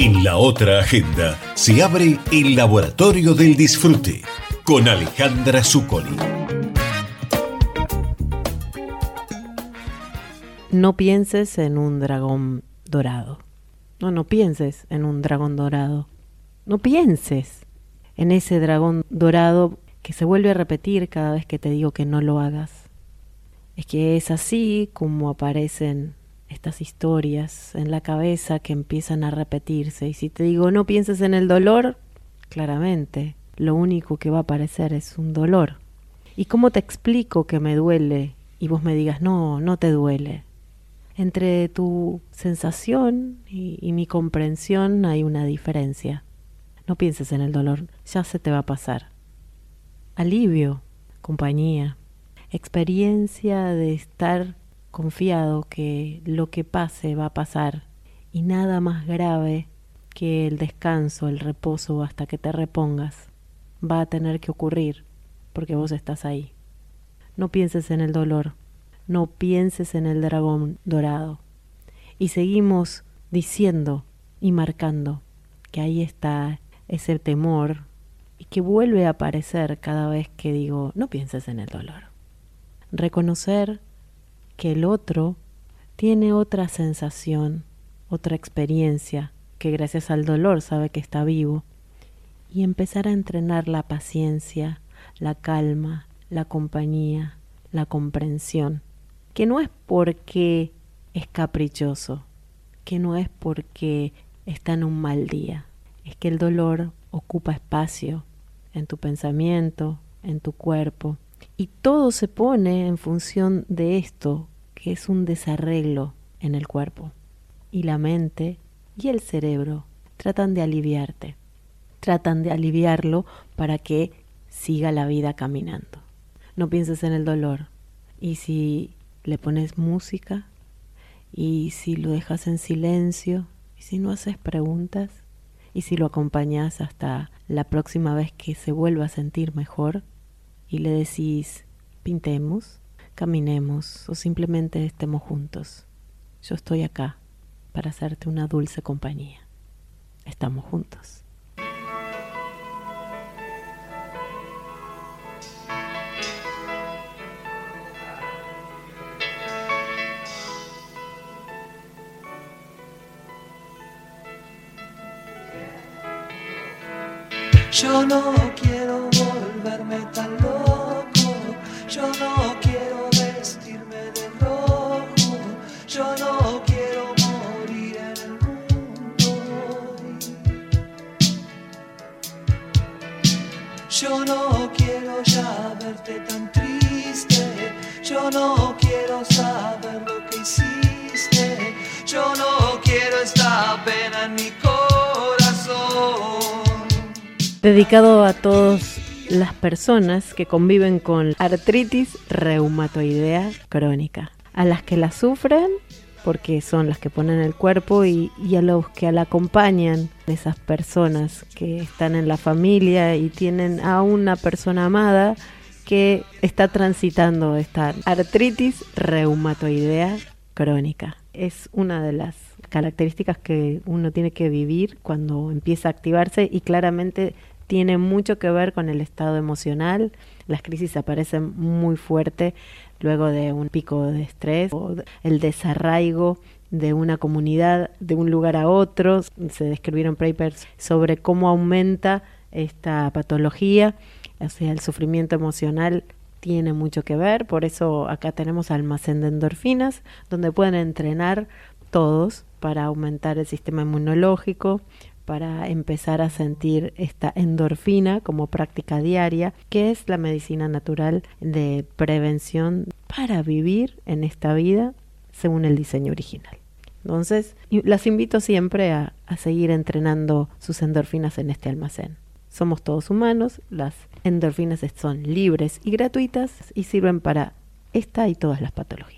En la otra agenda se abre el Laboratorio del Disfrute con Alejandra Zuccoli. No pienses en un dragón dorado. No, no pienses en un dragón dorado. No pienses en ese dragón dorado que se vuelve a repetir cada vez que te digo que no lo hagas. Es que es así como aparecen estas historias en la cabeza que empiezan a repetirse. Y si te digo no pienses en el dolor, claramente lo único que va a aparecer es un dolor. ¿Y cómo te explico que me duele y vos me digas no, no te duele? Entre tu sensación y, y mi comprensión hay una diferencia. No pienses en el dolor, ya se te va a pasar. Alivio, compañía, experiencia de estar confiado que lo que pase va a pasar y nada más grave que el descanso, el reposo hasta que te repongas va a tener que ocurrir porque vos estás ahí. No pienses en el dolor, no pienses en el dragón dorado. Y seguimos diciendo y marcando que ahí está ese temor y que vuelve a aparecer cada vez que digo, no pienses en el dolor reconocer que el otro tiene otra sensación, otra experiencia, que gracias al dolor sabe que está vivo, y empezar a entrenar la paciencia, la calma, la compañía, la comprensión, que no es porque es caprichoso, que no es porque está en un mal día, es que el dolor ocupa espacio en tu pensamiento, en tu cuerpo, y todo se pone en función de esto, que es un desarreglo en el cuerpo. Y la mente y el cerebro tratan de aliviarte, tratan de aliviarlo para que siga la vida caminando. No pienses en el dolor. Y si le pones música, y si lo dejas en silencio, y si no haces preguntas, y si lo acompañas hasta la próxima vez que se vuelva a sentir mejor, y le decís, pintemos, caminemos o simplemente estemos juntos. Yo estoy acá para hacerte una dulce compañía. Estamos juntos. Yo no quiero volverme tan loco, yo no quiero vestirme de rojo, yo no quiero morir en el mundo. Yo no quiero ya verte tan triste, yo no quiero saber lo que hiciste, dedicado a todas las personas que conviven con artritis reumatoidea crónica, a las que la sufren porque son las que ponen el cuerpo y, a los que la acompañan, esas personas que están en la familia y tienen a una persona amada que está transitando esta artritis reumatoidea crónica. Es una de las características que uno tiene que vivir cuando empieza a activarse y claramente tiene mucho que ver con el estado emocional. Las crisis aparecen muy fuerte luego de un pico de estrés o el desarraigo de una comunidad de un lugar a otro. Se describieron papers sobre cómo aumenta esta patología, o sea, el sufrimiento emocional tiene mucho que ver, por eso acá tenemos almacén de endorfinas, donde pueden entrenar todos para aumentar el sistema inmunológico, para empezar a sentir esta endorfina como práctica diaria, que es la medicina natural de prevención para vivir en esta vida según el diseño original. Entonces, las invito siempre a, a seguir entrenando sus endorfinas en este almacén. Somos todos humanos, las endorfinas son libres y gratuitas y sirven para esta y todas las patologías.